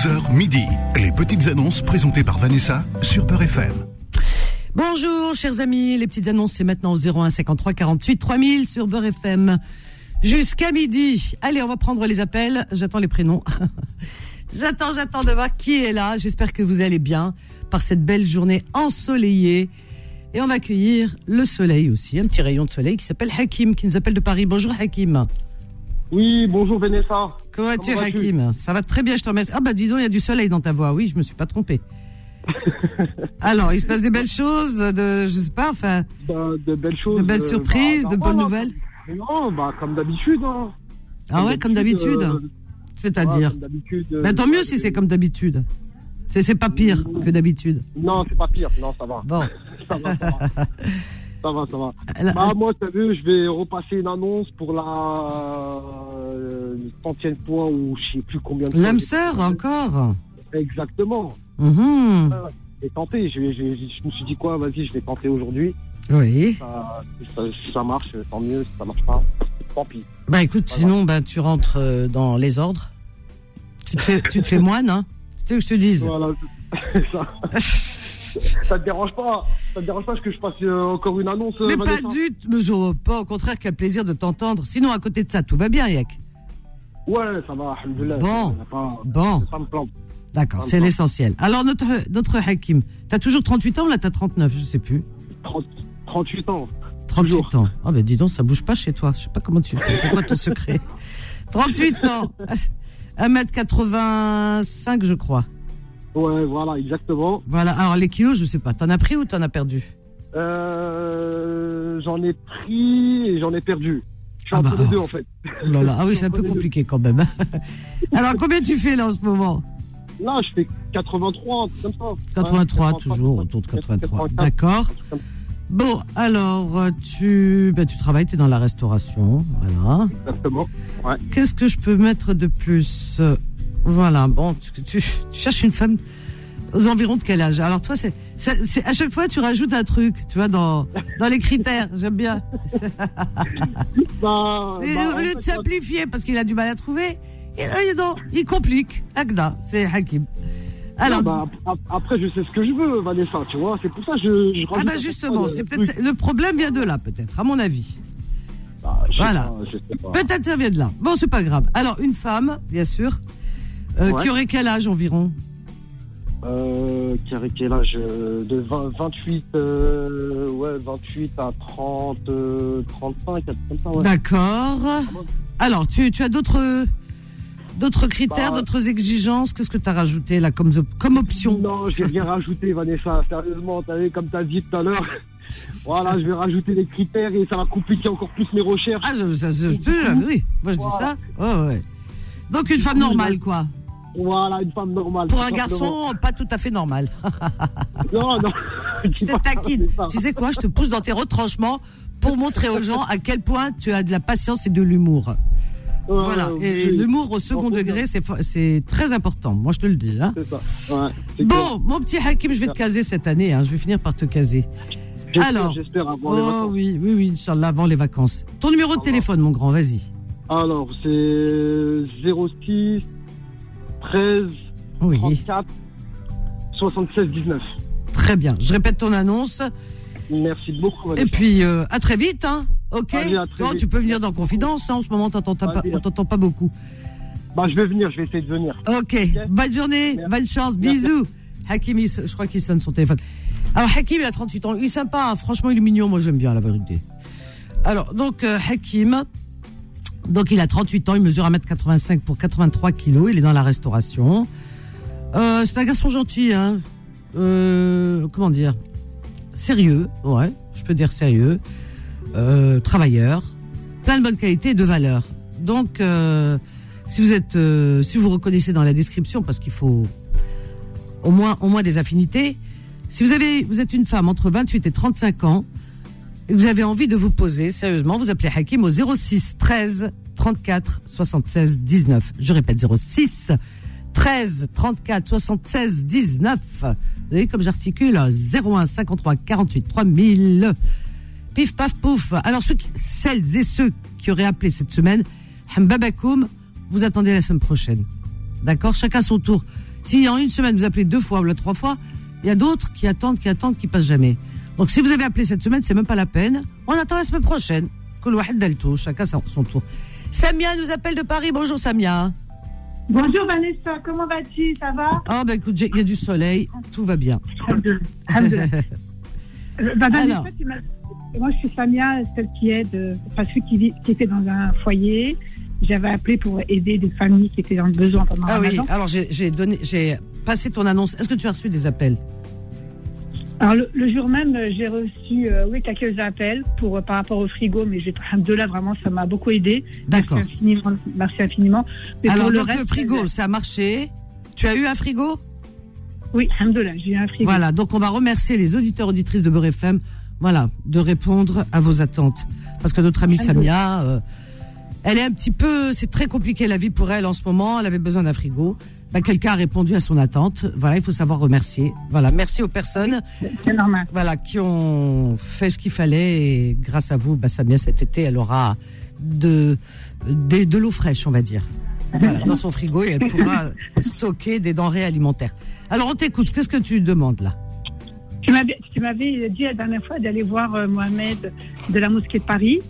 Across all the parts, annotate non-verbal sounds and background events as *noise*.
11h midi. Les petites annonces présentées par Vanessa sur Peur FM. Bonjour, chers amis. Les petites annonces, c'est maintenant au 01 53 48 3000 sur Beurre FM. Jusqu'à midi. Allez, on va prendre les appels. J'attends les prénoms. *laughs* j'attends, j'attends de voir qui est là. J'espère que vous allez bien par cette belle journée ensoleillée. Et on va accueillir le soleil aussi, un petit rayon de soleil qui s'appelle Hakim, qui nous appelle de Paris. Bonjour Hakim. Oui, bonjour Vanessa. Comment vas-tu Hakim? Ça va très bien, je te remercie. Ah bah dis donc, il y a du soleil dans ta voix. Oui, je me suis pas trompé. *laughs* Alors, il se passe des belles choses, de, je sais pas, enfin, Bah, de belles choses. de belles euh, surprises, bah, de bah, bonnes bah, nouvelles? Non, bah comme d'habitude. Hein. Ah ouais, comme d'habitude. euh, C'est-à-dire. ouais, euh, Mais tant mieux si c'est comme d'habitude. C'est c'est pas pire que d'habitude. Non, c'est pas pire. Non, ça va. Bon. *laughs* ça va, ça va. *laughs* ça va, ça va. Elle a- Bah, moi, t'as vu, je vais repasser une annonce pour la euh, centième fois ou je sais plus combien de fois L'âme sœur, encore. Exactement. Mhm. J'ai tenté. Je, vais- je, je me suis dit quoi, vas-y, je vais tenter aujourd'hui. Oui. Ça, ça, si ça marche, tant mieux. Si ça marche pas, tant pis. Bah écoute, Voilà. sinon, bah, tu rentres euh, dans les ordres. Tu te fais, tu te fais moine, hein Tu sais que je te dise Voilà. ça, *laughs* *laughs* ça te dérange pas Ça te dérange pas que je passe euh, encore une annonce Mais euh, pas Vanessa du tout, mais pas, au contraire, quel plaisir de t'entendre. Sinon, à côté de ça, tout va bien, Yak. Ouais, ça va. Bon. Pas, Bon, ça me plante. d'accord, c'est l'essentiel. Alors, notre, notre Hakim, t'as toujours 38 ans ou là, t'as 39 Je sais plus. 30 38 ans. 38 Toujours. ans. Ah ben dis donc, ça bouge pas chez toi. Je sais pas comment tu fais. C'est quoi ton secret *laughs* 38 ans. *laughs* 1m85, je crois. Ouais, voilà, exactement. Voilà. Alors les kilos, je sais pas. T'en as pris ou t'en as perdu Euh, j'en ai pris et j'en ai perdu. Je suis Ah entre bah, les oh. deux, en fait. Oh là là. Ah oui, c'est un peu compliqué quand même. *laughs* Alors combien tu fais là en ce moment Là, je fais 83, un truc comme ça. 83 Ouais, toujours, autour de 83. 84, D'accord. Bon, alors tu, ben, tu travailles, tu es dans la restauration. Voilà. Exactement. Ouais. Qu'est-ce que je peux mettre de plus Euh, Voilà, bon, tu, tu- tu cherches une femme aux environs de quel âge Alors toi, c'est, à chaque fois tu rajoutes un truc, tu vois, dans, dans les critères. J'aime bien. *laughs* Bah, Et bah, au lieu de simplifier parce qu'il a du mal à trouver, il, il- non, il complique. Agda, c'est Hakim. Alors, bah, ap- après, je sais ce que je veux, Vanessa, tu vois. C'est pour ça que je, je ah bah justement, fois c'est le peut-être le problème vient de là, peut-être, à mon avis. Bah, je Voilà. Peut-être ça vient de là. Bon, c'est pas grave. Alors, une femme, bien sûr, euh, Ouais. qui aurait quel âge environ Euh, qui a quel âge euh, De 20, 28, euh, ouais, 28 à 30, euh, 35, un truc comme ça, ouais. D'accord. Alors, tu, tu as d'autres d'autres critères, Bah, d'autres exigences? Qu'est-ce que tu as rajouté là comme, comme option? Non, j'ai rien rajouté, Vanessa. Sérieusement, t'as vu, comme t'as dit tout à l'heure. Voilà, je vais rajouter les critères et ça va compliquer encore plus mes recherches. Ah, ça, je te jure, oui. Moi, je dis ça. Ouais. Donc, une femme normale, quoi. Voilà, une femme normale. Pour un garçon, pas tout à fait normal. *laughs* Non, non. *laughs* Je te taquine. *laughs* Tu sais quoi Je te pousse dans tes retranchements pour montrer aux gens à quel point tu as de la patience et de l'humour. Voilà. Et l'humour au second degré, c'est très important. Moi, je te le dis. Hein. C'est ça. Ouais. Bon, mon petit Hakim, je vais te caser cette année. Hein. Je vais finir par te caser. Alors. J'espère avant les Oh vacances. oui, oui, oui, Inch'Allah, avant les vacances. Ton numéro de téléphone, mon grand, vas-y. Alors, c'est 06 13 Oui, 34 76 19. très bien. Je répète ton annonce. Merci beaucoup, Et puis, euh, à très vite, hein. Ok Allez, vite. Tu peux venir dans Confidence, hein. En ce moment, pas, on t'entend pas beaucoup. Bah, je vais venir, je vais essayer de venir. Ok, bonne journée, Merci. bonne chance, Merci. bisous. Hakim, il se- je crois qu'il sonne son téléphone. Alors, Hakim, il a 38 ans. Il est sympa, hein. franchement, il est mignon. Moi, j'aime bien, la vérité. Alors, donc, euh, Hakim, donc, il a 38 ans. Il mesure 1m85 pour 83 kilos. Il est dans la restauration. Euh, c'est un garçon gentil, hein. Euh, comment dire? Sérieux, ouais, je peux dire sérieux. Euh, travailleur. Plein de bonnes qualités et de valeurs. Donc, euh, si vous êtes, euh, si vous reconnaissez dans la description, parce qu'il faut au moins, au moins des affinités. Si vous avez, vous êtes une femme entre 28 et 35 ans vous avez envie de vous poser sérieusement, vous appelez Hakim au 06 13 34 76 19. Je répète 06 13 34 76 19. Vous voyez comme j'articule 01 53 48 3000. Pif paf pouf. Alors celles et ceux qui auraient appelé cette semaine, Hambabakoum, vous attendez la semaine prochaine. D'accord? Chacun son tour. Si en une semaine vous appelez deux fois ou trois fois, il y a d'autres qui attendent, qui attendent, qui passent jamais. Donc si vous avez appelé cette semaine, c'est même pas la peine. On attend la semaine prochaine. Chacun son tour. Samia nous appelle de Paris. Bonjour Samia. Bonjour Vanessa, comment vas-tu? Ça va? Ah ben écoute, il y a du soleil, tout va bien. *laughs* Euh, bah, Vanessa, moi je suis Samia, celle qui aide, euh, enfin celle qui, qui était dans un foyer. J'avais appelé pour aider des familles qui étaient dans le besoin pendant Ah oui, alors j'ai donné, j'ai passé ton annonce. Est-ce que tu as reçu des appels? Alors le, jour même, j'ai reçu euh, oui quelques appels pour euh, par rapport au frigo, mais j'ai *laughs* de là vraiment ça m'a beaucoup aidé. D'accord. Merci infiniment. Merci infiniment. Alors le, frigo, euh, ça a marché. Tu as eu un frigo? Oui, là, j'ai eu un frigo. Voilà, donc on va remercier les auditeurs auditrices de Beurre FM, voilà, de répondre à vos attentes, parce que notre amie Samia, elle est un petit peu, c'est très compliqué la vie pour elle en ce moment. Elle avait besoin d'un frigo bah, quelqu'un a répondu à son attente. Voilà, il faut savoir remercier. Voilà, merci aux personnes. normal. Voilà, qui ont fait ce qu'il fallait et grâce à vous, bah, Samia cet été, elle aura de de, de l'eau fraîche, on va dire. Voilà, dans son frigo et elle pourra *laughs* stocker des denrées alimentaires. Alors on t'écoute. Qu'est-ce que tu demandes là? Tu m'avais dit la dernière fois d'aller voir euh, Mohamed de la mosquée de Paris.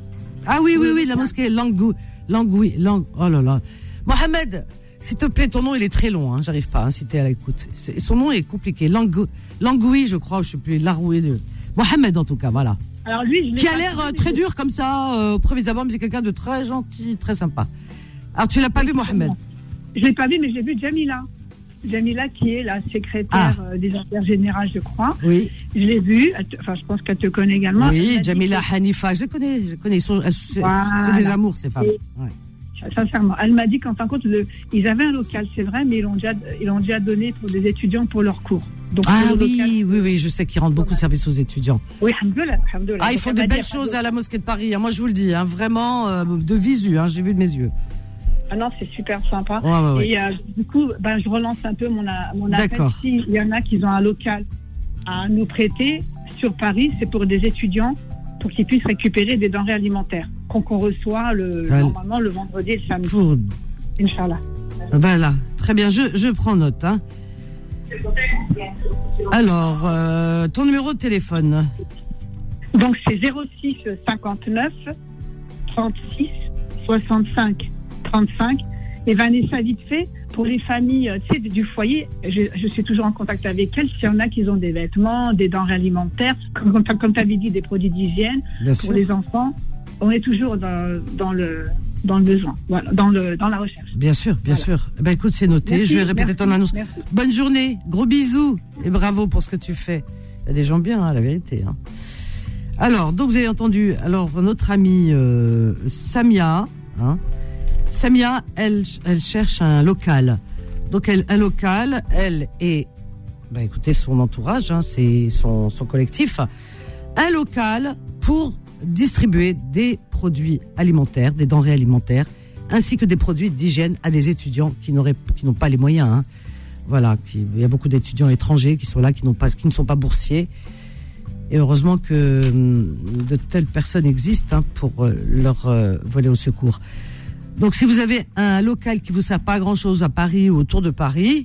Ah oui, oui, oui, la mosquée Langou, Langoui, Lang, oh là là. Mohamed, s'il te plaît, ton nom il est très long, hein, j'arrive pas, hein, si t'es à l'écoute. Son nom est compliqué. Langou, Langoui, je crois, je sais plus, Laroué de. Mohamed en tout cas, voilà. Alors lui, je Qui a l'air euh, très dur comme ça, euh, au premier abord, mais c'est quelqu'un de très gentil, très sympa. Alors tu l'as pas vu, Mohamed? Je l'ai pas vu, mais j'ai vu Jamila. Jamila qui est la secrétaire ah. euh, des affaires générales, je crois. Oui. Je l'ai vue. Enfin, je pense qu'elle te connaît également. Oui, Jamila Hanifa, je les connais, je connais. C'est des amours ces femmes. ouais sincèrement. Elle m'a dit qu'en fin de compte, ils avaient un local, c'est vrai, mais ils l'ont déjà, ils l'ont déjà donné pour des étudiants pour leurs cours. Donc, ah oui, oui, oui, je sais qu'ils rendent beaucoup de service aux étudiants. Oui, alhamdoulilah, Ah, ils font de belles choses à la mosquée de Paris. Hein. Moi, je vous le dis, hein, vraiment euh, de visu. Hein, j'ai vu de mes yeux. Ah non, c'est super sympa. Et euh, du coup, ben, je relance un peu mon, mon appel. S'il y en a qui ont un local à nous prêter sur Paris, c'est pour des étudiants pour qu'ils puissent récupérer des denrées alimentaires qu'on reçoit le, normalement le vendredi et le samedi. Pour... Inch'Allah. Voilà, très bien, je, je prends note. Hein. Alors, euh, ton numéro de téléphone Donc c'est 06 59 36 65 35. Et Vanessa, vite fait, pour les familles euh, tu sais, du foyer, je, suis toujours en contact avec elles. S'il y en a qui ont des vêtements, des denrées alimentaires, *laughs* comme, comme tu avais dit, des produits d'hygiène pour les enfants, on est toujours dans, dans, le dans le besoin, voilà, dans le dans la recherche. Bien sûr, bien sûr. Eh ben écoute, c'est noté. je vais répéter ton annonce. Bonne journée, gros bisous et bravo pour ce que tu fais. Il y a des gens bien, hein, la vérité. Hein. Alors, donc vous avez entendu, alors notre amie euh, Samia, hein, Samia, elle, cherche un local. Donc elle, un local, elle et, bah écoutez, son entourage, hein, c'est son, son collectif, un local pour distribuer des produits alimentaires, des denrées alimentaires, ainsi que des produits d'hygiène à des étudiants qui n'auraient, qui n'ont pas les moyens. Hein. Voilà, il y a beaucoup d'étudiants étrangers qui sont là, qui n'ont pas, qui ne sont pas boursiers. Et heureusement que hum, de telles personnes existent hein, pour euh, leur euh, voler au secours. Donc si vous avez un local qui vous sert pas à grand chose à Paris ou autour de Paris,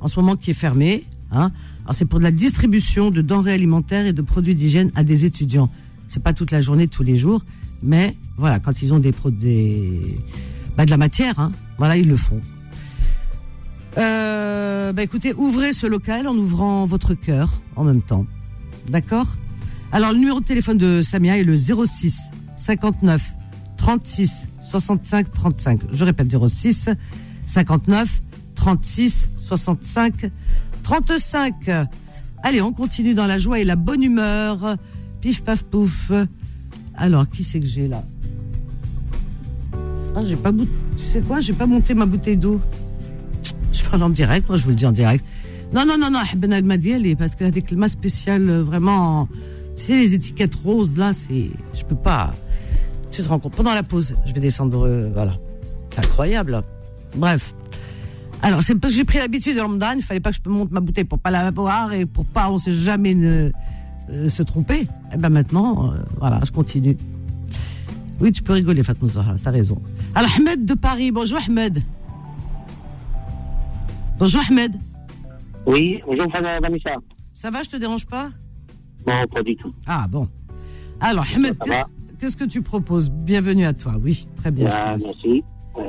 en ce moment qui est fermé, hein, c'est pour de la distribution de denrées alimentaires et de produits d'hygiène à des étudiants. C'est pas toute la journée, tous les jours, mais voilà, quand ils ont des des bah, de la matière, hein, voilà, ils le font. Euh, bah écoutez, ouvrez ce local en ouvrant votre cœur en même temps. D'accord? Alors le numéro de téléphone de Samia est le 06 59 36 65 35. Je répète 06 59 36 65 35. Allez, on continue dans la joie et la bonne humeur. Pif paf pouf. Alors, qui c'est que j'ai là? Ah, j'ai pas Tu sais quoi? J'ai pas monté ma bouteille d'eau. Je parle en direct, moi je vous le dis en direct. Non, non, non, non, Ben m'a dit, parce que des climat spécial, euh, vraiment, tu sais, les étiquettes roses, là, c'est, je peux pas. Tu te rends compte Pendant la pause, je vais descendre. Euh, voilà. C'est incroyable. Bref. Alors, c'est parce que j'ai pris l'habitude de Ramadan. Il fallait pas que je monte ma bouteille pour pas la boire et pour pas, on sait jamais ne, euh, se tromper. Et eh ben maintenant, euh, voilà, je continue. Oui, tu peux rigoler, Fatma Zahra, t'as raison. Alors, Ahmed de Paris. Bonjour, Ahmed. Bonjour, Ahmed. Oui, bonjour Vanessa. Ça va, je te dérange pas? Non, pas du tout. Ah bon. Alors, Ahmed, qu'est-ce- que tu proposes? Bienvenue à toi. Oui, très bien. Ah, laisse. merci. Euh,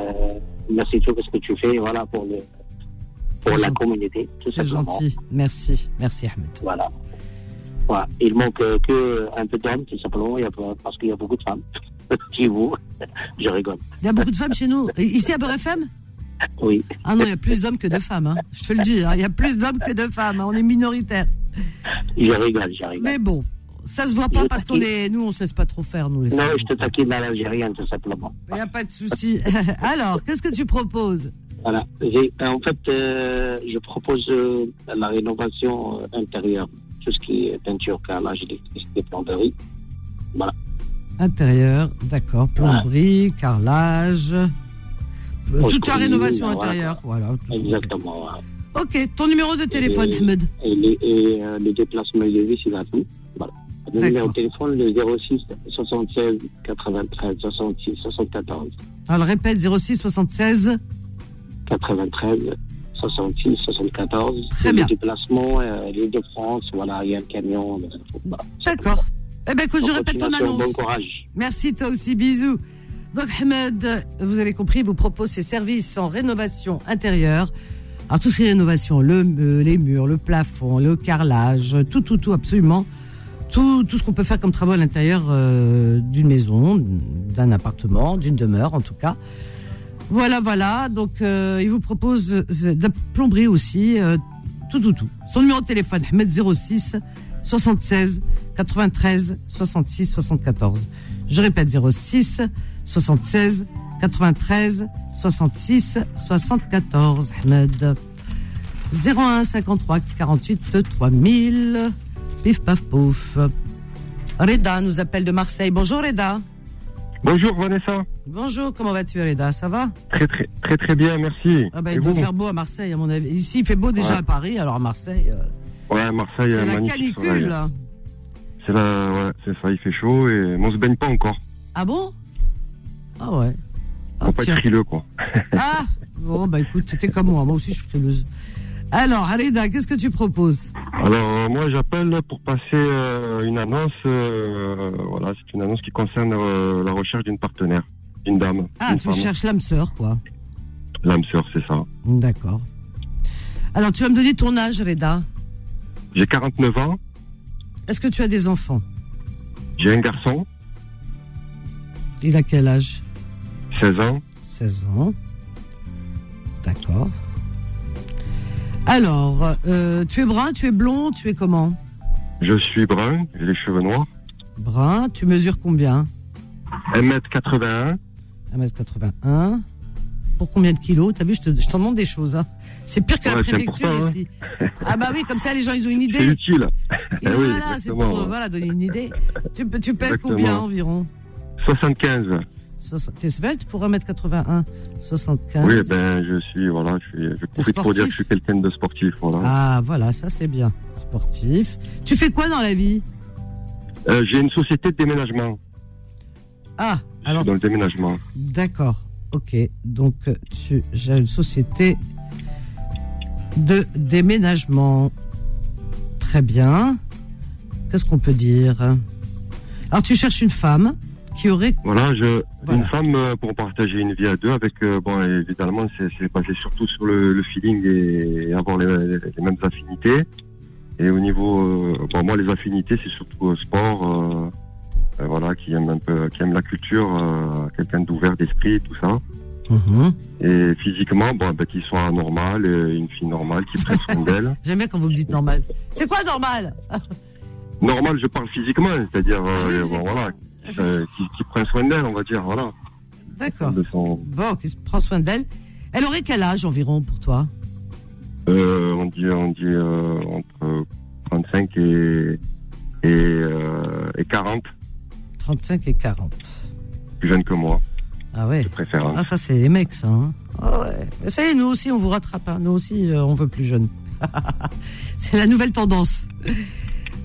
merci tout ce que tu fais voilà, pour, le, pour la gentil. communauté. C'est gentil. Merci. Merci, Ahmed. Voilà. Voilà. Il manque euh, que un peu d'hommes, tout simplement, parce qu'il y a beaucoup de femmes. *laughs* Chez vous, *laughs* je rigole. Il y a beaucoup de femmes chez nous. Ici à Beurre FM Oui. Ah non, il y a plus d'hommes que de femmes. hein. Je te le dis, hein. il y a plus d'hommes que de femmes. hein. On est minoritaire. Je rigole, je rigole. Mais bon, ça se voit pas parce qu'on est, nous, on se laisse pas trop faire, nous les Non, je te taquine à l'Algérienne, tout simplement. Il n'y a pas de souci. *laughs* Alors, qu'est-ce que tu proposes? Voilà. Euh, En fait, euh, je propose euh, la rénovation intérieure, tout ce qui est peinture, carrelage, électricité, plomberie. Intérieur, d'accord. Plomberie, carrelage. toute la rénovation voilà. intérieure. Voilà. Exactement. voilà. Ok, ton numéro de téléphone, Et- Ahmed? Et, les, et euh, le déplacement est levé, c'est gratuit. Voilà. Le numéro de téléphone, le 06 76 93 66 74. Alors, répète 06 76. 93 66 74. Très bien. Le déplacement, euh, l'île de France, voilà, il y a un camion. euh. D'accord. Eh bien, écoute, je répète ton annonce. Bon courage. Merci, toi aussi, bisous. Donc, Ahmed, vous avez compris, vous propose ses services en rénovation intérieure. Alors, tout ce qui est rénovation, le, euh, les murs, le plafond, le carrelage, tout, tout, tout, absolument. Tout, tout ce qu'on peut faire comme travaux à l'intérieur euh, d'une maison, d'un appartement, d'une demeure, en tout cas. Voilà, voilà. Donc, euh, il vous propose euh, de plomberie aussi, euh, tout, tout, tout. Son numéro de téléphone, Ahmed 06 76 93 66 74. Je répète 06 76 93 66 74. Ahmed 01 53 48 3000. Pif paf pouf. Reda nous appelle de Marseille. Bonjour Reda. Bonjour Vanessa. Bonjour, comment vas-tu Reda? Ça va? Très très très très bien, merci. ah bah, Il doit faire beau à Marseille à mon avis. Ici il fait beau déjà Ouais. à Paris, alors à Marseille euh, Ouais, Marseille, c'est euh, la canicule. là. C'est la, ouais, c'est ça, il fait chaud et on se baigne pas encore. Ah bon? Ah ouais. Faut pas tiens. être frileux quoi. Ah Bon, bah écoute, t'es comme moi. Moi aussi, je suis frileuse. Alors, Arida, qu'est-ce que tu proposes Alors euh, moi j'appelle pour passer euh, une annonce. euh, voilà, c'est une annonce qui concerne euh, la recherche d'une partenaire, d'une dame. Ah, tu femme. cherches l'âme sœur, quoi. L'âme sœur, c'est ça. D'accord. Alors, tu vas me donner ton âge, Reda. J'ai 49 ans, Est-ce que tu as des enfants j'ai un garçon, Il a quel âge 16 ans. 16 ans. D'accord. Alors, euh, tu es brun, tu es blond, tu es comment Je suis brun, j'ai les cheveux noirs. Brun, tu mesures combien 1m81, 1m81. Pour combien de kilos T'as vu, je te- je t'en demande des choses. hein. C'est pire que la Ouais, c'est préfecture hein. ici. Ah bah oui, comme ça les gens ils ont une *laughs* c'est idée. utile. Et Eh *laughs* oui, voilà, c'est pour ouais. voilà, donner une idée. Tu, tu pèses Exactement. combien environ? 75. Soix- T'es svelte pour 1m81 75 Oui, ben je suis voilà, je, suis, je profite pour dire que je suis quelqu'un de sportif, voilà. Ah voilà, ça c'est bien. Sportif. Tu fais quoi dans la vie? Euh, j'ai une société de déménagement. Ah, Je alors suis dans le déménagement. D'accord. Ok. Donc, tu, j'ai une société de déménagement. Très bien. Qu'est-ce qu'on peut dire? Alors, tu cherches une femme qui aurait. Voilà, je Voilà. une femme euh, pour partager une vie à deux avec euh, bon évidemment c'est basé surtout sur le, le feeling et, et avoir les, les mêmes affinités. Et au niveau euh, bon moi les affinités c'est surtout euh, sport euh, voilà qui aime un peu qui aime la culture quelqu'un d'ouvert d'esprit tout ça. Mhm. Et physiquement bon ben qui soit normal une fille normale qui prenne soin *laughs* d'elle. J'aime bien quand vous me dites normal. C'est quoi normal? Normal, je parle physiquement, c'est-à-dire Ah euh, bon, voilà, euh, qui, qui prend soin d'elle, on va dire, voilà. D'accord. Son, Bon, qui prend soin d'elle. Elle aurait quel âge environ pour toi? Euh, on dit, on dit euh, entre 35 et et, euh, et 40, 35 et 40. plus jeune que moi, Ah ouais. de préférence. Ah, ça, c'est les mecs, ça. Hein. Ah ouais. Mais ça y est, nous aussi, on vous rattrape. hein. Nous aussi, euh, on veut plus jeune. *laughs* c'est la nouvelle tendance.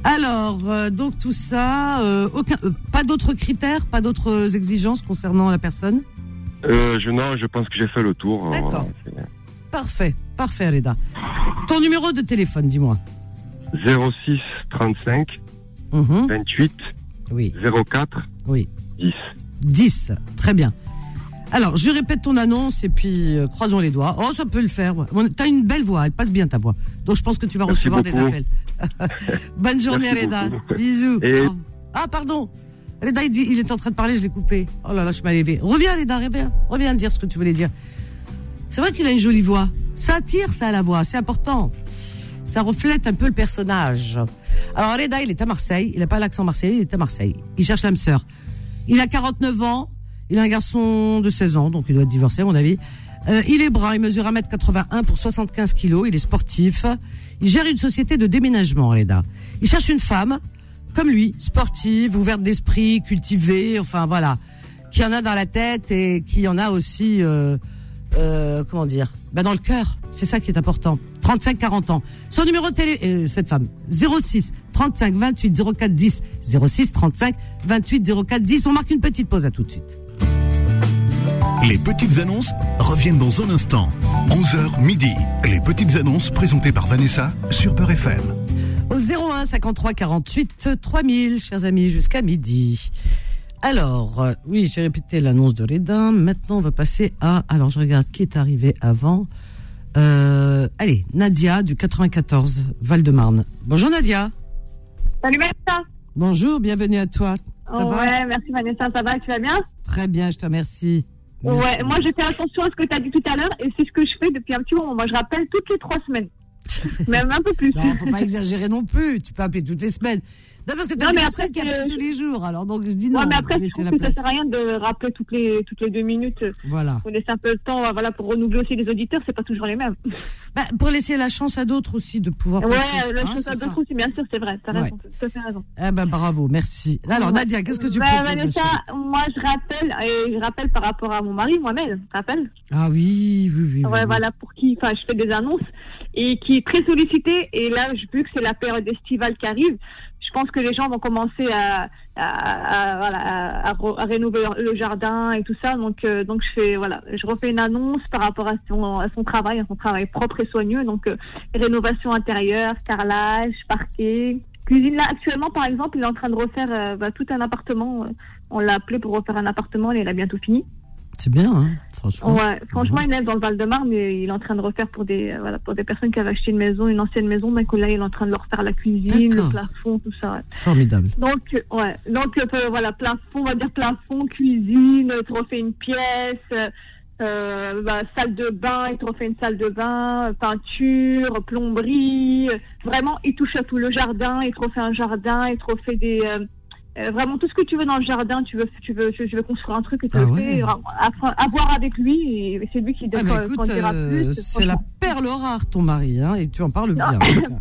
Alors, euh, donc tout ça, euh, aucun, euh, pas d'autres critères, pas d'autres exigences concernant la personne je non, je pense que j'ai fait le tour. D'accord. Parfait. Parfait, Reda. Ton numéro de téléphone, dis-moi. 06 35 Mhm. 28 Oui, 04 oui. 10. 10. Très bien. Alors, je répète ton annonce et puis euh, croisons les doigts. Oh, ça peut le faire. Bon, T'as une belle voix, elle passe bien ta voix. Donc, je pense que tu vas Merci recevoir des appels. *laughs* Bonne journée, Merci Reda. beaucoup. Bisous. Et- Oh. Ah, pardon. Reda, il, dit, il est en train de parler, je l'ai coupé. Oh là là, je m'ai levé. Reviens, Reda, reviens. Reviens dire ce que tu voulais dire. C'est vrai qu'il a une jolie voix. Ça attire, ça, la voix. C'est important. Ça reflète un peu le personnage. Alors, Reda, il est à Marseille. Il n'a pas l'accent marseillais, il est à Marseille. Il cherche l'âme sœur. Il a 49 ans. Il a un garçon de 16 ans, donc il doit être divorcé, à mon avis. Euh, il est brun, il mesure 1m81 pour 75 kilos, il est sportif. Il gère une société de déménagement, Reda. Il cherche une femme, comme lui, sportive, ouverte d'esprit, cultivée, enfin voilà, qui en a dans la tête et qui en a aussi, euh, euh, comment dire, ben dans le cœur. C'est ça qui est important. 35-40 ans. Son numéro de télé, euh, cette femme, 06 35 28 04 10. 06 35 28 04 10. On marque une petite pause à tout de suite. Les petites annonces reviennent dans un instant. 11h midi. Les petites annonces présentées par Vanessa sur Peur FM. Au 01 53 48 3000, chers amis, jusqu'à midi. Alors, euh, oui, j'ai répété l'annonce de Redin. Maintenant, on va passer à. Alors, je regarde qui est arrivé avant. Euh, allez, Nadia du 94, Val-de-Marne. Bonjour Nadia. Salut Vanessa. Bonjour, bienvenue à toi. Ça va ouais, merci Vanessa, ça va, tu vas bien? Très bien, je te remercie. Ouais, moi j'ai fait attention à ce que tu as dit tout à l'heure et c'est ce que je fais depuis un petit moment. Moi je rappelle toutes les trois semaines. *laughs* Même un peu plus. Non, faut pas exagérer non plus. Tu peux appeler toutes les semaines. Non, parce que t'as après, qui tous les jours. Alors, donc, je dis non. ouais, mais après, je la que ça sert à rien de rappeler toutes les, toutes les deux minutes. Voilà. Faut laisser un peu le temps, euh, voilà, pour renouveler aussi les auditeurs, c'est pas toujours les mêmes. Bah, pour laisser la chance à d'autres aussi de pouvoir Ouais, passer. le Hein, c'est à trous, c'est bien sûr, c'est vrai, t'as Ouais. raison, t'as fait raison. Eh ben, bravo, merci. Alors, Ouais. Nadia, qu'est-ce que tu Bah, proposes, Vanessa, moi je rappelle, et je rappelle par rapport à mon mari, moi-même, rappelles? Ah oui, oui, oui. Ouais, oui. voilà, pour qui, enfin, je fais des annonces et qui est très sollicité. Et là, je- vu que c'est la période estivale qui arrive, je pense que les gens vont commencer à, à, à- à, rénover le jardin et tout ça. Donc, euh, donc je fais, voilà, je refais une annonce par rapport à son, à son travail, à son travail propre et soigneux. Donc, euh, rénovation intérieure, carrelage, parquet. Cuisine là actuellement par exemple il est en train de refaire euh, bah, tout un appartement. euh, On l'a appelé pour refaire un appartement et il a bientôt fini. C'est bien, hein, franchement. Ouais, franchement, Mhm. il est dans le Val-de-Marne, mais il est en train de refaire pour des, euh, voilà, pour des personnes qui avaient acheté une maison, une ancienne maison, donc là, il est en train de leur faire la cuisine, le plafond, tout ça. ouais. Formidable. Donc, euh, ouais, donc euh, voilà, plafond, on va dire plafond, cuisine, il te refait une pièce, euh, euh, bah, salle de bain, il te refait une salle de bain, euh, peinture, plomberie, euh, vraiment, il touche à tout le jardin, il te refait un jardin, il te refait des, euh, vraiment tout ce que tu veux dans le jardin, tu veux, tu veux, tu veux construire un truc et tu Ah le ouais. fais, à, à voir avec lui, et c'est lui qui Ah, bah, écoute, dira euh, plus. c'est la perle rare, ton mari, hein, et tu en parles bien. *laughs*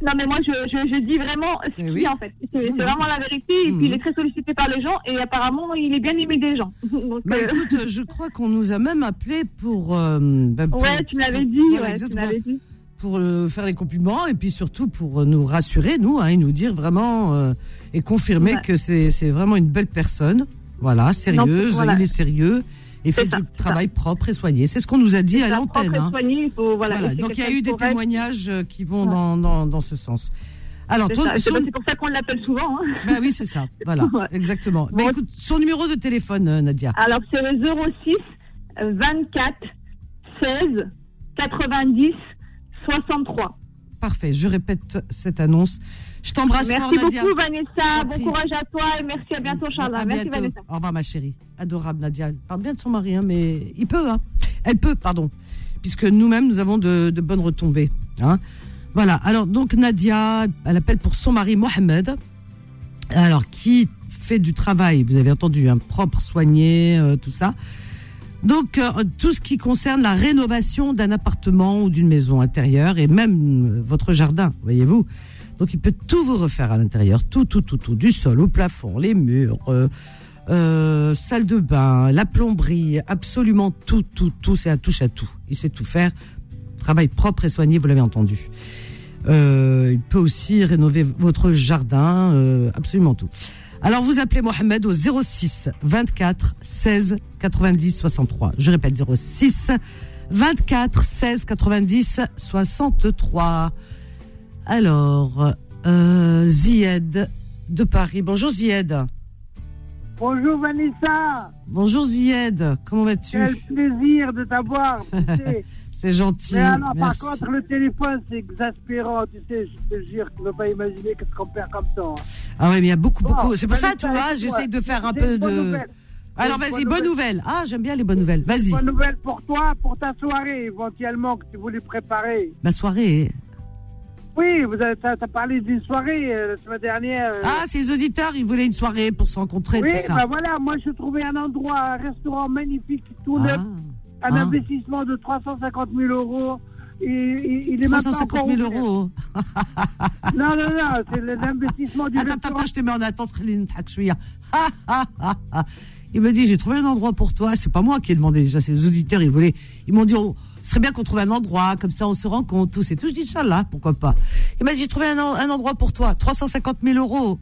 Non, mais moi, je, je, je dis vraiment ce Eh qu'il oui. en fait. C'est Mhm. vraiment la vérité. Et Mhm. puis, il est très sollicité par les gens. Et apparemment, il est bien aimé des gens. *laughs* Donc, Bah, euh, écoute, je *laughs* crois qu'on nous a même appelé pour. bah, pour- ouais, tu me l'avais dit. Ouais, tu l'avais dit. pour faire les compliments et puis surtout pour nous rassurer, nous, hein, et nous dire vraiment et confirmer Ouais. que c'est vraiment une belle personne. Voilà, sérieuse, voilà. il est sérieux et fait ça, du travail propre et soigné. C'est ce qu'on nous a dit à La l'antenne. hein. soignée, il faut, voilà. Voilà, donc il y a eu de des correct. témoignages euh, qui vont Ouais. dans, dans, dans ce sens. Alors, C'est son- pour ça qu'on l'appelle souvent. hein. bah oui, c'est ça. *laughs* Voilà, Ouais. exactement. Bon. Mais écoute, son numéro de téléphone, euh, Nadia. Alors, c'est le 06 24 16 90 63. Parfait. Je répète cette annonce. Je t'embrasse fort, Merci Nadia. beaucoup, Vanessa. Bon courage à toi et merci. À bientôt, Charles. Merci. Vanessa. Au revoir, ma chérie. Adorable, Nadia. Elle parle bien de son mari, hein, mais il peut, hein. Elle peut, pardon. Puisque nous-mêmes, nous avons de, de bonnes retombées. Hein. Voilà. Alors, donc, Nadia, elle appelle pour son mari, Mohamed. Alors, qui fait du travail, vous avez entendu, un propre, soigné, euh, tout ça. Donc, euh, tout ce qui concerne la rénovation d'un appartement ou d'une maison intérieure et même euh, votre jardin, voyez-vous. Donc, il peut tout vous refaire à l'intérieur, tout, tout, tout, tout, du sol au plafond, les murs, euh, euh, salle de bain, la plomberie, absolument tout, tout, tout, c'est un touche à tout. Il sait tout faire. Travail propre et soigné, vous l'avez entendu. Euh, il peut aussi rénover votre jardin, euh, absolument tout. Alors vous appelez Mohamed au 06 24 16 90 63. Je répète 06 24 16 90 63. Alors, euh, Zied de Paris. Bonjour Zied. Bonjour Vanessa. Bonjour Zied. Comment vas-tu Quel plaisir de t'avoir. tu *laughs* sais. C'est gentil. Mais alors, par contre, le téléphone, c'est exaspérant. Tu sais, je te jure, tu ne peux pas imaginer qu'est-ce qu'on perd comme temps. hein. Ah ouais, mais il y a beaucoup, Bon, beaucoup. C'est pour ça, tu vois, j'essaye de faire un peu de. nouvelle. Alors vas-y, bonne bonne nouvelle. Ah, j'aime bien les bonnes nouvelles. Vas-y. Bonne nouvelle pour toi, pour ta soirée, éventuellement, que tu voulais préparer. Ma soirée. Oui, vous avez, t'as, parlé d'une soirée euh, la semaine dernière. Euh. Ah, ces auditeurs, ils voulaient une soirée pour se rencontrer, oui, tout ça. ben voilà, moi je trouvais un endroit, un restaurant magnifique, tout neuf, ah, un ah. investissement de 350 000 euros. Et, il est 350 000 euros. *laughs* Non, non, non, c'est l'investissement du Attends, attends, attends, je te mets en attente, Khalil Ntakchouia. *laughs* Il me dit, j'ai trouvé un endroit pour toi. C'est pas moi qui ai demandé déjà, c'est auditeurs. Ils voulaient, ils m'ont dit, oh, ce serait bien qu'on trouve un endroit, comme ça on se rencontre, tous et tout. Je dis, Inch'Allah, pourquoi pas. Il m'a dit, j'ai trouvé un, un endroit pour toi, 350 000 euros.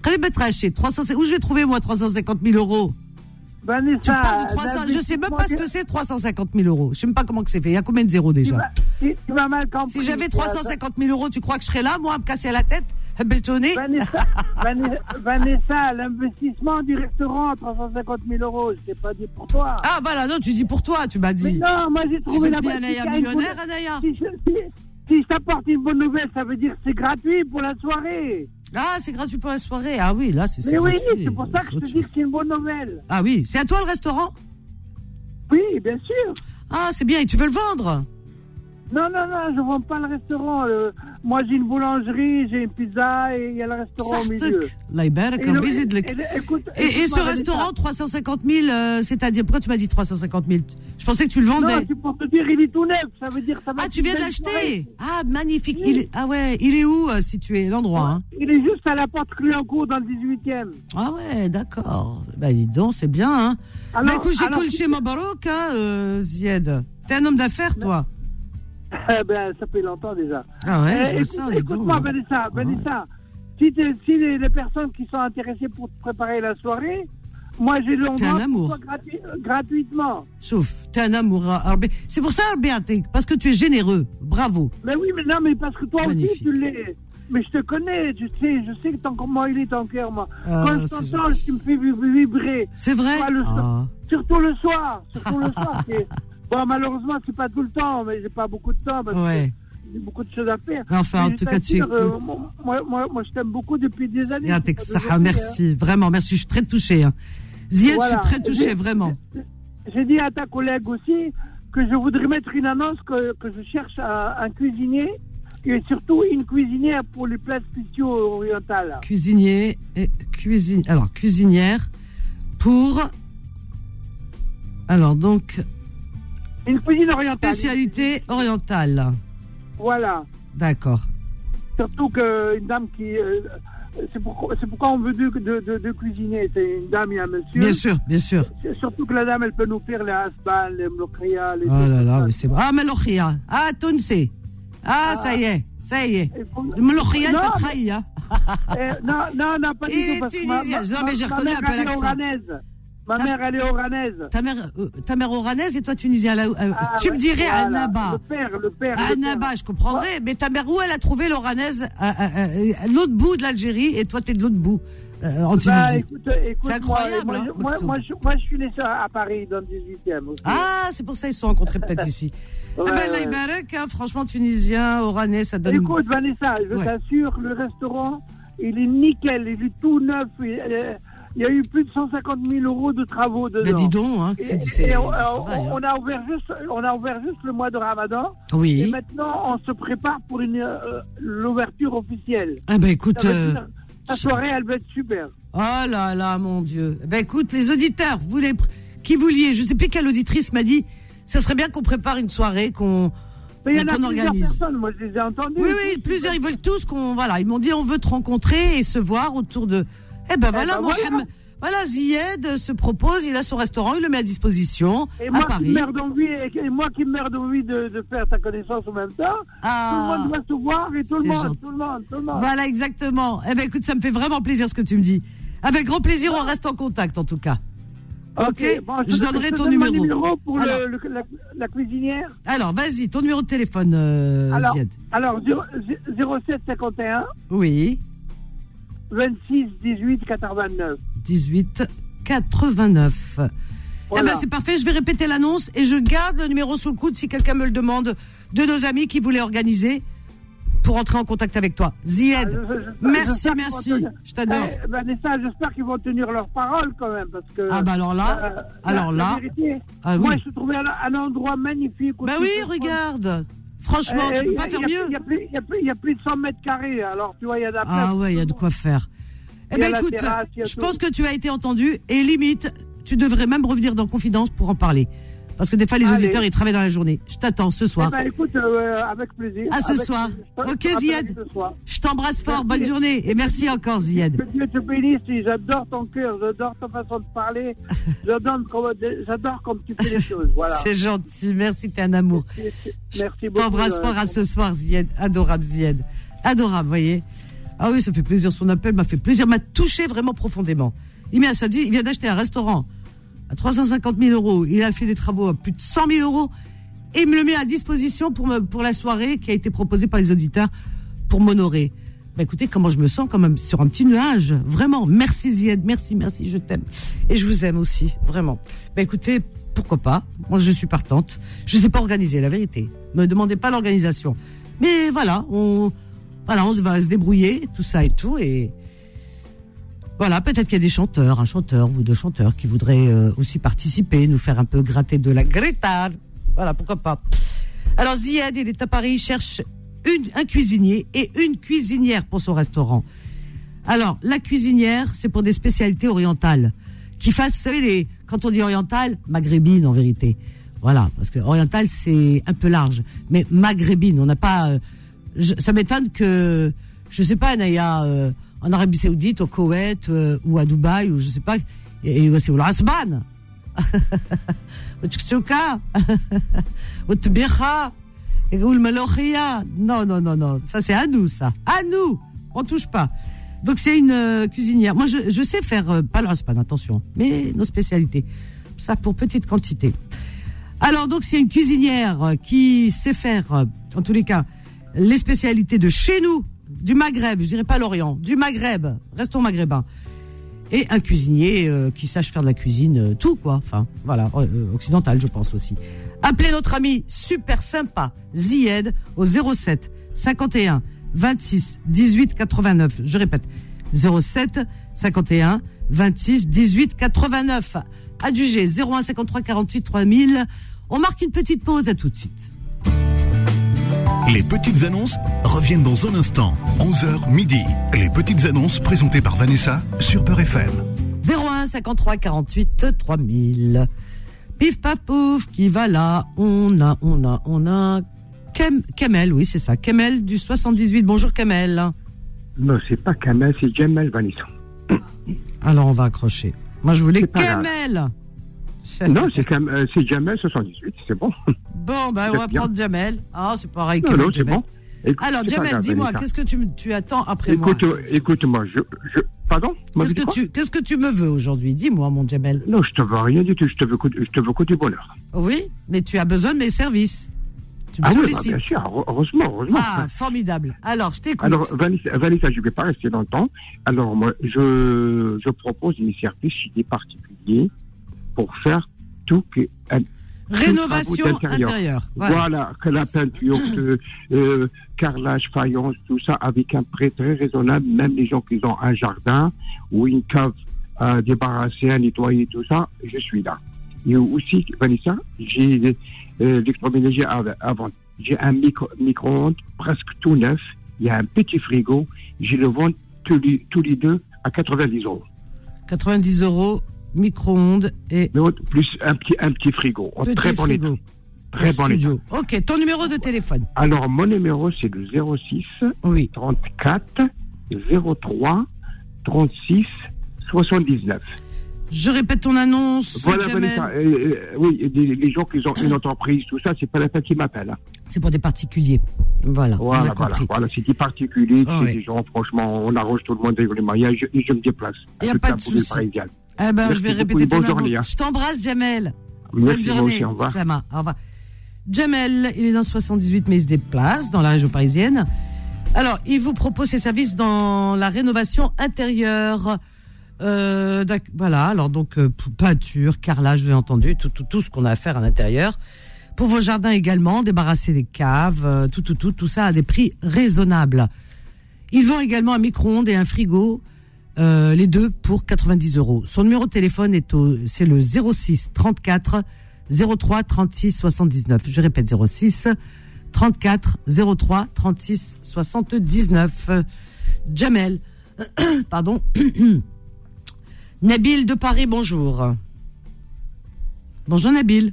Qalib Traché, 350 Où je vais trouver, moi, 350 000 euros? Tu Vanessa, parles de 300, je sais même pas ce que c'est 350 000 euros. Je sais même pas comment que c'est fait. Il y a combien de zéros Tu déjà? tu- tu m'as mal compris. Si j'avais 350 000 euros, tu crois que je serais là, moi, à me casser la tête, à bétonner? Vanessa, Vanessa, l'investissement du restaurant, 350 000 euros, je t'ai pas dit pour toi. Ah, voilà, non, tu dis pour toi, tu m'as Mais dit. non, moi j'ai trouvé la bonne millionnaire, Anaya. Si, je- si, si je t'apporte une bonne nouvelle, ça veut dire que c'est gratuit pour la soirée. Ah, c'est gratuit pour la soirée. Ah oui, là, c'est Mais oui, c'est pour ça que je te dis que c'est une bonne nouvelle. Ah oui, c'est à toi le restaurant? Oui, bien sûr. Ah, c'est bien, et tu veux le vendre? Non, non, non, je ne vends pas le restaurant. Euh, moi, j'ai une boulangerie, j'ai une pizza et il y a le restaurant au milieu. Et, le, et, écoute, et, ce restaurant, 350 000, euh, c'est-à-dire, pourquoi tu m'as dit 350 000 Je pensais que tu le vendais. Non, c'est pour te dire, il est tout neuf. Ça veut dire, ça va Ah, tu viens de l'acheter Ah, magnifique. Ah ouais, il est où euh, situé, l'endroit hein? Il est juste à la porte Cluancourt dans le 18e. Ah ouais, d'accord. Ben, dis donc, c'est bien. Hein. Bah, alors, ben, écoute, j'écoute chez Mabarok, hein, euh, Zied. T'es un homme d'affaires, toi *laughs* ben, ça fait longtemps déjà. Ah ouais, Eh, je écoute-. Écoute-moi, Vanessa, Vanessa. Si, t'es- si les, les personnes qui sont intéressées pour te préparer la soirée, moi j'ai l'endroit gratuit- euh, gratuitement. Sauf, t'es un amour. Rabbi. C'est pour ça, Atik, parce que tu es généreux. Bravo. Mais oui, mais non, mais parce que toi Magnifique. aussi tu l'es. Mais je te connais, je sais, je sais que ton, comment il est ton cœur, moi. Ah, Quand je t'entends, tu me fais vib- vibrer. C'est vrai? Moi, le so- Ah. Surtout le soir, surtout le soir. *laughs* Bon, malheureusement, c'est pas tout le temps, mais j'ai pas beaucoup de temps parce Ouais. que j'ai beaucoup de choses à faire. Enfin, en tout cas, tu t'assure, euh, moi, moi, moi, je t'aime beaucoup depuis des années. Merci. Vraiment, merci. Je suis très touchée. Hein. Voilà. je suis très touchée, vraiment. J'ai dit à ta collègue aussi que je voudrais mettre une annonce que, que je cherche un, un cuisinier et surtout une cuisinière pour les plats spéciaux orientaux. Cuisinier et cuisine. Alors, cuisinière pour. Alors, donc, Une cuisine orientale. spécialité orientale. Voilà. D'accord. Surtout qu'une dame qui. euh, c'est pourquoi, on veut deux, deux- deux cuisiniers. C'est une dame et un monsieur. Bien sûr, bien sûr. Surtout que la dame, elle peut nous faire les asbal, les mlokria, les. Oh là là, oui, c'est. Ah, Melochia. Ah, Tounse. Ah, ça y est, ça y est. Et pour- Melochia, elle Non, t'a mais- trahi, hein. Eh, non, non, non, pas du tout. Parce que ma, tunisienne. ma- Non, mais j'ai reconnu un peu l'accent. Ma Ta- mère, elle est oranaise. Ta mère, euh, ta mère oranaise et toi tunisien. Euh, Ah, tu me ouais, dirais voilà. Naba. Le père, le père. À le père. Naba, je comprendrais. Mais ta mère, où elle a trouvé l'oranaise à- à l'autre bout de l'Algérie et toi, t'es de l'autre bout, euh, en Tunisie? Bah, écoute, écoute, C'est incroyable, Moi, hein, moi, je- moi, je, moi, je suis né à Paris, dans le 18e aussi. Ah, c'est pour ça qu'ils se sont rencontrés peut-être *laughs* ici. Ouais, eh ben, ouais. là, Ibarak, hein, franchement, tunisien, oranais, ça donne. Écoute, Vanessa, je Ouais. t'assure, le restaurant, il est nickel, il est tout neuf. Il, euh, il y a eu plus de 150 000 euros de travaux dedans. Ben, dis donc, hein, Et, et on, a ouvert juste, on a ouvert juste le mois de Ramadan. Et Oui. maintenant, on se prépare pour une, euh, l'ouverture officielle. Ah, ben, écoute. Veut euh, dire, la soirée, elle va être super. Oh là là, mon Dieu. Ben écoute, les auditeurs, vous les, qui vous liez, je sais plus quelle auditrice m'a dit, ça serait bien qu'on prépare une soirée, qu'on Mais il y en a plusieurs organise. personnes, moi je les ai entendues. Oui, oui, plusieurs, ils veulent tous qu'on, voilà, ils m'ont dit on veut te rencontrer et se voir autour de. Eh ben voilà, ben Mohamed- voilà. voilà, Zied se propose, il a son restaurant, il le met à disposition Et à moi, qui Paris. meurs d'envie, et, et moi qui meurs d'envie de, de faire ta connaissance en même temps, tout le Ah, monde doit se voir et tout le monde, tout le monde, tout le monde. voilà, exactement. Eh ben écoute, ça me fait vraiment plaisir ce que tu me dis. Avec grand plaisir, on reste en contact en tout cas. Ok, bon, je te- donnerai te ton donne mon numéro. numéro pour Alors. le- la, la cuisinière. Alors, vas-y, ton numéro de téléphone, euh, Alors, Ziad. alors 0, 07 51 Oui, 26 18 89. 18 89. Voilà. Eh ben, c'est parfait, je vais répéter l'annonce et je garde le numéro sous le coude si quelqu'un me le demande de nos amis qui voulaient organiser pour entrer en contact avec toi. Zied, Ah, je- je- merci, merci, tenir- je t'adore. Eh, Vanessa, j'espère qu'ils vont tenir leur parole quand même. Parce que, Ah bah alors là, euh, alors là, vérité, ah moi je trouvais un, un endroit magnifique. Bah oui, regarde. Franchement, Eh, tu peux pas faire mieux. Il y, a plus- de 100 mètres carrés, alors tu vois, il y a de la place. Ah ouais, il y a de quoi faire. Eh ben la écoute, terrasse, je tout. pense que tu as été entendu et limite, tu devrais même revenir dans Confidence pour en parler. Parce que des fois, les Allez. auditeurs, ils travaillent dans la journée. Je t'attends ce Eh soir. ben, écoute, euh, avec plaisir. À ce avec soir. plaisir. Ok, Ziad. Je t'embrasse fort, Merci. bonne journée et merci encore, Ziad. Que Dieu te bénisse, j'adore ton cœur, j'adore ta façon de parler, *laughs* j'adore comme tu fais les choses. Voilà. C'est gentil, merci, t'es un amour. Merci beaucoup. T'embrasse euh, fort à ce soir, Zied. Adorable, Zied. Adorable, voyez. Ah oui, ça fait plaisir. Son appel m'a fait plaisir, m'a touché vraiment profondément. Il vient d'acheter un restaurant à 350 000 euros. Il a fait des travaux à plus de 100 000 euros et me le met à disposition pour me, pour la soirée qui a été proposée par les auditeurs pour m'honorer. Bah écoutez, comment je me sens quand même sur un petit nuage. Vraiment. Merci Zied, merci, merci, je t'aime. Et je vous aime aussi, vraiment. Bah écoutez, pourquoi pas? Moi, je suis partante. Je sais pas organiser, la vérité. Me demandez pas l'organisation. Mais voilà, on, voilà, on va se débrouiller, tout ça et tout. Et voilà, peut-être qu'il y a des chanteurs, un chanteur ou deux chanteurs qui voudraient euh, aussi participer, nous faire un peu gratter de la Greta. Voilà, pourquoi pas. Alors Ziad, il est à Paris, il cherche une, un cuisinier et une cuisinière pour son restaurant. Alors, la cuisinière, c'est pour des spécialités orientales. Qui fassent, vous savez, les, quand on dit oriental, maghrébine en vérité. Voilà, parce que oriental, c'est un peu large. Mais maghrébine, on n'a pas... euh, je- ça m'étonne que, je sais pas, Naya, euh, en Arabie Saoudite, au Koweït euh, ou à Dubaï ou je sais pas. Et c'est au Asban, *laughs* au Tchouka, *laughs* au Tbiha, ou le Malochia. Non, non, non, non. Ça, c'est à nous, ça. À nous. On touche pas. Donc, c'est une euh, cuisinière. Moi, je, je sais faire, euh, pas le Asban, attention, mais nos spécialités. Ça, pour petite quantité. Alors, donc, c'est une cuisinière euh, qui sait faire, euh, en tous les cas, les spécialités de chez nous, du Maghreb je dirais pas l'Orient du Maghreb restons maghrébins et un cuisinier euh, qui sache faire de la cuisine, euh, tout quoi. Enfin, voilà, euh, occidental, je pense aussi. Appelez notre ami super sympa Zied au 07 51 26 18 89. Je répète, 07 51 26 18 89. Adjugé 01 53 48 3000. On marque une petite pause, à tout de suite. Les petites annonces reviennent dans un instant. 11h midi. Les petites annonces présentées par Vanessa sur Peur FM. 01 53 48 3000. Pif paf pouf, qui va là? On a, on a, on a Kem- Kamel, oui c'est ça, Kamel du 78. Bonjour Kamel. Non, c'est pas Kamel, c'est Jamel Vanessa. Alors on va accrocher. Moi je voulais grave. *laughs* Non, c'est euh, Jamel 78, c'est bon. Bon, bah, on va bien. prendre Jamel. Ah, c'est pareil. Non, Kamel, non, c'est bon. Écoute, Alors Jamel, dis-moi, qu'est-ce que tu, tu attends après Écoute, moi euh, écoute-moi, je, je, pardon Moi, Qu'est-ce que tu, que me veux aujourd'hui? Dis-moi, mon Jamel. Non, je te veux rien du tout, je te veux que, je te veux que du bonheur. Oui, mais tu as besoin de mes services. Tu me Ah oui, bah, bien sûr, heure- heureusement, heureusement. ah, formidable. Alors, je t'écoute. Alors, Vanessa, Vanessa, je ne vais pas rester longtemps. Alors, moi, je, je propose une service chez des particuliers pour faire tout que, un- Rénovation intérieure. Voilà. Voilà, que la peinture, *clears throat* euh, carrelage, faïence, tout ça, avec un prix très raisonnable. Même les gens qui ont un jardin ou une cave à débarrasser, à nettoyer, tout ça, je suis là. Et aussi, Vanessa, j'ai euh, l'électroménager vendre. J'ai un micro- micro-ondes presque tout neuf. Il y a un petit frigo. Je le vends tous les, tous les deux à 90 euros. 90 euros, micro-ondes et L'autre, plus un petit, un petit frigo. Petit très bon état. frigo. Très au bon état. Ok, ton numéro de téléphone. Alors, mon numéro, c'est le 06 Oui. 34 03 36 79. Je répète ton annonce. Voilà. Vanessa. euh, euh, oui, les, les gens qui ont une entreprise, tout ça, c'est pas la peine qu'ils m'appellent. hein. C'est pour des particuliers. Voilà, Voilà, a voilà. C'est des particuliers, Ah c'est ouais. des gens, franchement, on arrange tout le monde. Et je, et je me déplace. Y a Toute pas de souci. Eh ben, Merci je vais répéter annonce. journée, hein. Je t'embrasse, Jamel. Merci, Bonne journée. aussi, au revoir. Slama, au revoir. Jamel, il est dans 78, mais il se déplace dans la région parisienne. Alors, il vous propose ses services dans la rénovation intérieure. Euh, voilà, alors donc euh, peinture, carrelage, vous avez entendu, tout, tout, tout ce qu'on a à faire à l'intérieur. Pour vos jardins également, débarrasser des caves, euh, tout, tout, tout, tout ça à des prix raisonnables. Ils vendent également un micro-ondes et un frigo, euh, les deux pour 90 euros. Son numéro de téléphone est au, c'est le 06 34 03 36 79. Je répète 06 34 03 36 79. Euh, Jamel, *clears throat* pardon. *clears throat* Nabil de Paris, bonjour. Bonjour Nabil.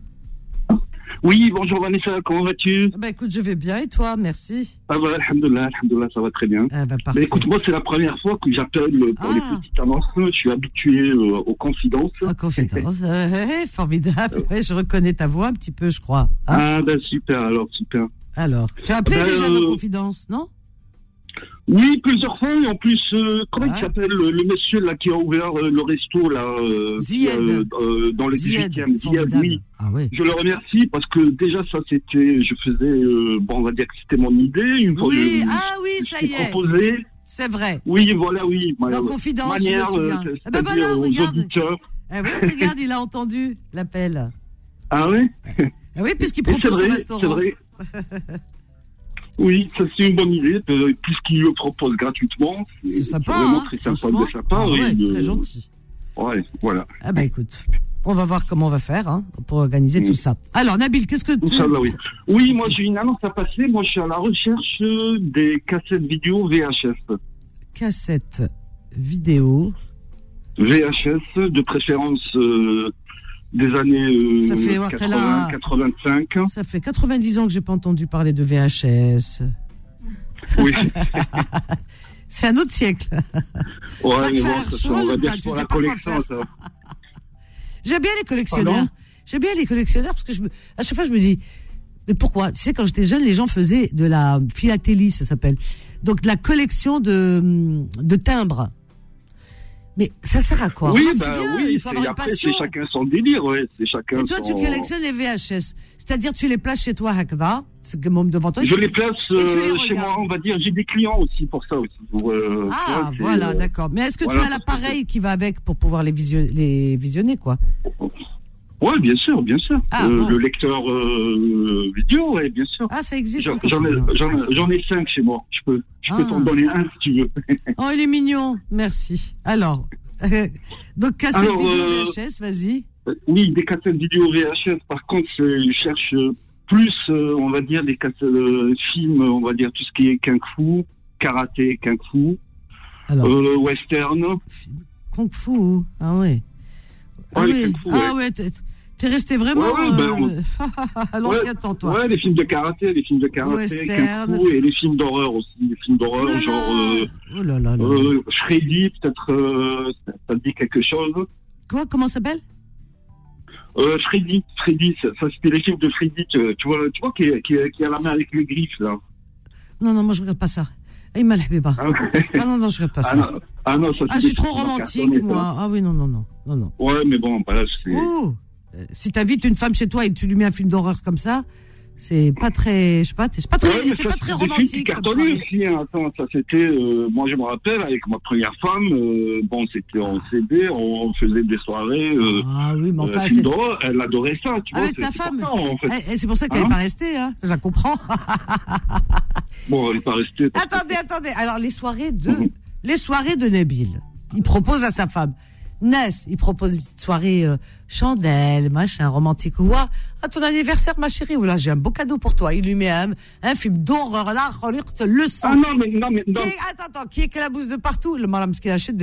Oui, bonjour Vanessa, comment vas-tu? Bah écoute, je vais bien et toi, merci. Ah bah, alhamdoulilah, alhamdoulilah, ça va très bien. Ah bah Mais parfait. écoute, moi, c'est la première fois que j'appelle euh, pour Ah. les petites annonces. Je suis habitué euh, aux confidences. En confidence. *laughs* Euh, formidable. Ouais, je reconnais ta voix un petit peu, je crois. Hein? Ah, ben super, alors, super. Alors, tu as appelé Ben, déjà euh, nos confidences, non? Oui, plusieurs fois, et en plus, euh, comment il s'appelle, le, le monsieur là qui a ouvert euh, le resto, là, euh, dans le Zied, 18e, Zied, formidable. oui. Ah oui. Je le remercie parce que déjà, ça, c'était, je faisais, bon, on va dire que c'était mon idée, une fois Oui, je, ah oui, je ça y est. proposé. C'est vrai. Oui, voilà, oui. Dans Voilà. Confidence, je me manière, souviens. euh, Ah ben voilà, aux regarde. auditeurs. Eh oui, regarde, il a entendu l'appel. Ah oui Ah oui, puisqu'il propose son restaurant. c'est vrai. *laughs* Oui, ça c'est une bonne idée, puisqu'il le propose gratuitement. C'est sympa, vraiment hein, très sympa franchement. de sa part. Ah ouais, et de- très gentil. Ouais, voilà. Ah bah écoute, on va voir comment on va faire hein, pour organiser Mm. tout ça. Alors Nabil, qu'est-ce que tu... Inch'Allah, oui. Oui, moi j'ai une annonce à passer. Moi je suis à la recherche des cassettes vidéo VHS. Cassette vidéo. VHS, de préférence euh, des années euh, Ça fait, ouais, 80, qu'elle a- 85. Ça fait 90 ans que j'ai pas entendu parler de VHS. Oui, *laughs* C'est un autre siècle. ouais, mais bon, ça, on va dire pour la collection. Ça. *laughs* J'aime bien les collectionneurs. J'aime bien les collectionneurs parce que je me, à chaque fois je me dis, mais pourquoi? Tu sais, quand j'étais jeune, les gens faisaient de la philatélie, ça s'appelle. Donc de la collection de, de timbres. Mais ça sert à quoi oui, c'est bah, bien, oui, il faut avoir une passion. c'est chacun son délire, ouais, c'est chacun Et toi, tu collectionnes les VHS. C'est-à-dire, tu les places chez toi, Hakda, devant toi. Je les place les euh, chez moi, on va dire. J'ai des clients aussi pour ça aussi. pour, euh, Ah, voilà, euh, d'accord. Mais est-ce que voilà, tu as l'appareil qui va avec pour pouvoir les, visio- les visionner, quoi? Ouais, bien sûr, bien sûr. Ah, Euh, bon. Le lecteur euh, vidéo, ouais, bien sûr. Ah, ça existe J'en ai, ai cinq chez moi. Je peux, je peux Ah. t'en donner un si tu veux. *laughs* Oh, il est mignon. Merci. Alors, *laughs* donc cassette Alors, vidéo euh, VHS, vas-y. Oui, des cassettes vidéo VHS. Par contre, je cherche plus, on va dire, des cassettes films, on va dire tout ce qui est kung fu, karaté, kung fu, Alors, euh, western. Kung Fu. Ah ouais. Ah Ouais, oui. Ah ouais. Ouais. t'es- resté vraiment Ouais, ouais, ben, euh, *laughs* à l'ancien temps, toi. Ouais, les films de karaté, les films de karaté, fu et les films d'horreur aussi, les films Oh d'horreur là genre euh, Oh là là là. euh, Freddy, peut-être ça, ça te dit quelque chose. Quoi Comment ça s'appelle? Freddy, Freddy, ça, ça, c'était les films de Freddy, tu, tu vois, tu vois qui, qui, qui a la main avec les griffes là. Non, non, moi je regarde pas ça. Eh, mal Habiba. Ah, ouais. *laughs* Ah non, non, je regarde pas Ah ça. non, ah non, ça Ah, c'est je suis trop romantique, moi. Ah oui, non, non, non. non, non. Ouais, mais bon, bah là, c'est. Euh, Si t'invites une femme chez toi et que tu lui mets un film d'horreur comme ça, c'est pas très, je sais pas, c'est pas très, Ouais, c'est pas très romantique. aussi, hein. Attends, ça c'était, euh, moi je me rappelle, avec ma première femme, euh, bon, c'était en CD, on, faisait des soirées, euh, Ah oui, mais euh, enfin, elle adorait ça, tu vois. avec ta c'est- c'est femme. pour ça, en fait. Eh, eh, c'est pour ça qu'elle Hein n'est pas restée, hein. Je la comprends. *laughs* Bon, elle n'est pas restée. attendez, attendez. Alors les soirées de, Mhm. les soirées de Nabil. Il propose à sa femme. Ness, il propose une petite soirée euh, chandelle, machin, romantique. Ouah, à ton anniversaire, ma chérie, ou là, j'ai un beau cadeau pour toi. Il lui met un, un film d'horreur, là, le sang. Ah non, mais non, mais non. Qui attends, attends, qui éclabousse de partout. Le madame, ce qu'elle achète,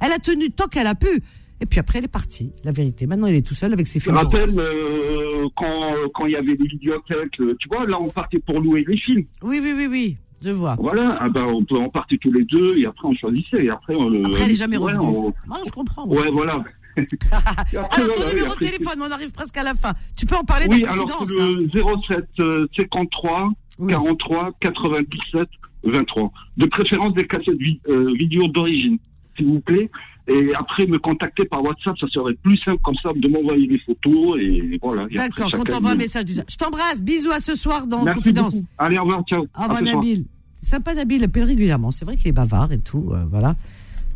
Elle a tenu tant qu'elle a pu. Et puis après, elle est partie. La vérité. Maintenant, il est tout seul avec ses Je films. me d'horreur. rappelle euh, quand quand il y avait des vidéothèques, tu vois, là on partait pour louer les films. Oui, oui, oui, oui. Je vois. Voilà, ah ben, on, peut- on partait tous les deux et après on choisissait. Et après, on, le- Après, elle est jamais ouais, revenue. on- Ah, je comprends. Ouais, voilà. *laughs* Après, Alors, ton voilà, numéro de téléphone, on arrive presque à la fin. Tu peux en parler Oui, dans alors c'est le 07 euh, 53 Oui. 43 97 23. De préférence des cassettes vi- euh, vidéo d'origine. s'il vous plaît. Et après, me contacter par WhatsApp, ça serait plus simple comme ça, de m'envoyer des photos et voilà. D'accord, chacun- t'envoie un message déjà. Je t'embrasse, bisous à ce soir dans Merci Confidence. beaucoup. Allez, au revoir, ciao. Au revoir. Nabil. Sympa Nabil, il appelle régulièrement. C'est vrai qu'il est bavard et tout, euh, voilà.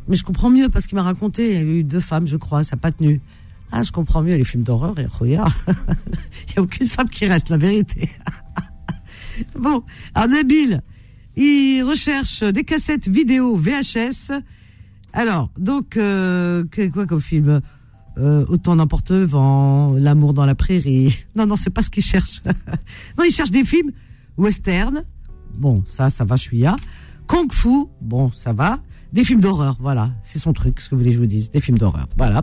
Mais je comprends mieux parce qu'il m'a raconté, il y a eu deux femmes, je crois, ça n'a pas tenu. Ah, je comprends mieux les films d'horreur et regarde. *laughs* il n'y a aucune femme qui reste, la vérité. *laughs* bon, alors Nabil, il recherche des cassettes vidéo VHS. Alors, donc, euh, quoi comme film? Euh, Autant n'importe vent, L'amour dans la prairie. *laughs* Non, non, c'est pas ce qu'il cherche. *laughs* non, il cherche des films western. Bon, ça, ça va, chouïa. Kung Fu, bon, ça va. Des films d'horreur, voilà. C'est son truc, ce que vous voulez que je vous dise. Des films d'horreur, voilà.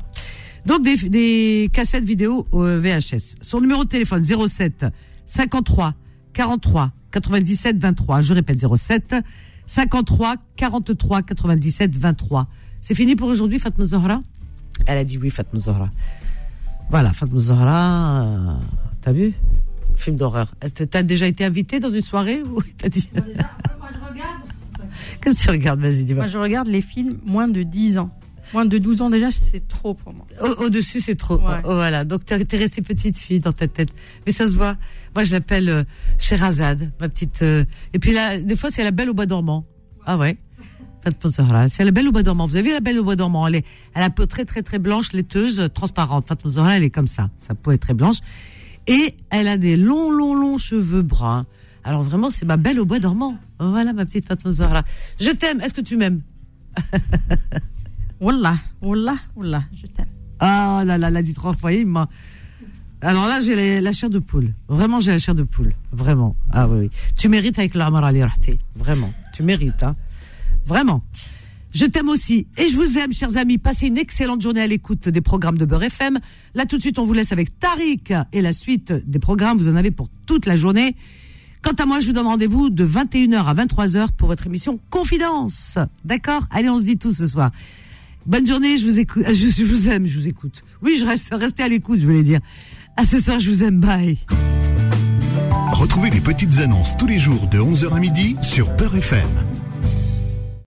Donc, des, des cassettes vidéo euh, VHS. Son numéro de téléphone, 07 53 43 97 23. Je répète, 07 53 43 97 23. C'est fini pour aujourd'hui, Fatma Zahra Elle a dit oui, Fatma Zahra. Voilà, Fatma Zahra, euh, t'as vu? Film d'horreur. Est-ce que T'as déjà été invité dans une soirée ou *laughs* t'as dit Qu'est-ce que tu regardes? Vas-y, dis-moi. Moi, je regarde les films moins de 10 ans. Moins de 12 ans déjà, c'est trop pour moi. Au- Au-dessus, c'est trop. Ouais. Oh, voilà. Donc, t'es t'es restée petite fille dans ta tête. Mais ça se voit. Moi, je l'appelle euh, Sherazade, ma petite. euh, Et puis là, des fois, c'est la belle au bois dormant. Ah ouais? C'est la belle au bois dormant. Vous avez vu la belle au bois dormant Elle, est, elle a la peau très, très, très blanche, laiteuse, transparente. Fatma Zahra, elle est comme ça. Sa peau est très blanche. Et elle a des longs, longs, longs cheveux bruns. Alors vraiment, c'est ma belle au bois dormant. Voilà, ma petite Fatma Zahra. Je t'aime. Est-ce que tu m'aimes? *laughs* Wallah, wallah, wallah, je t'aime. Ah là là, l'a dit trois fois. il m'a- Alors là, j'ai la, la chair de poule. Vraiment, j'ai la chair de poule. Vraiment. Ah oui, oui. Tu mérites avec l'Amar Ali Rahti. Vraiment. Tu mérites, hein. Vraiment. Je t'aime aussi. Et je vous aime, chers amis. Passez une excellente journée à l'écoute des programmes de Beurre FM. Là, tout de suite, on vous laisse avec Tariq et la suite des programmes. Vous en avez pour toute la journée. Quant à moi, je vous donne rendez-vous de 21h à 23h pour votre émission Confidence. D'accord? Allez, on se dit tout ce soir. Bonne journée, je vous écoute. Je, je vous aime, je vous écoute. Oui, je reste restez à l'écoute, je voulais dire. À ce soir, je vous aime. Bye. Retrouvez les petites annonces tous les jours de 11h à midi sur Peur FM.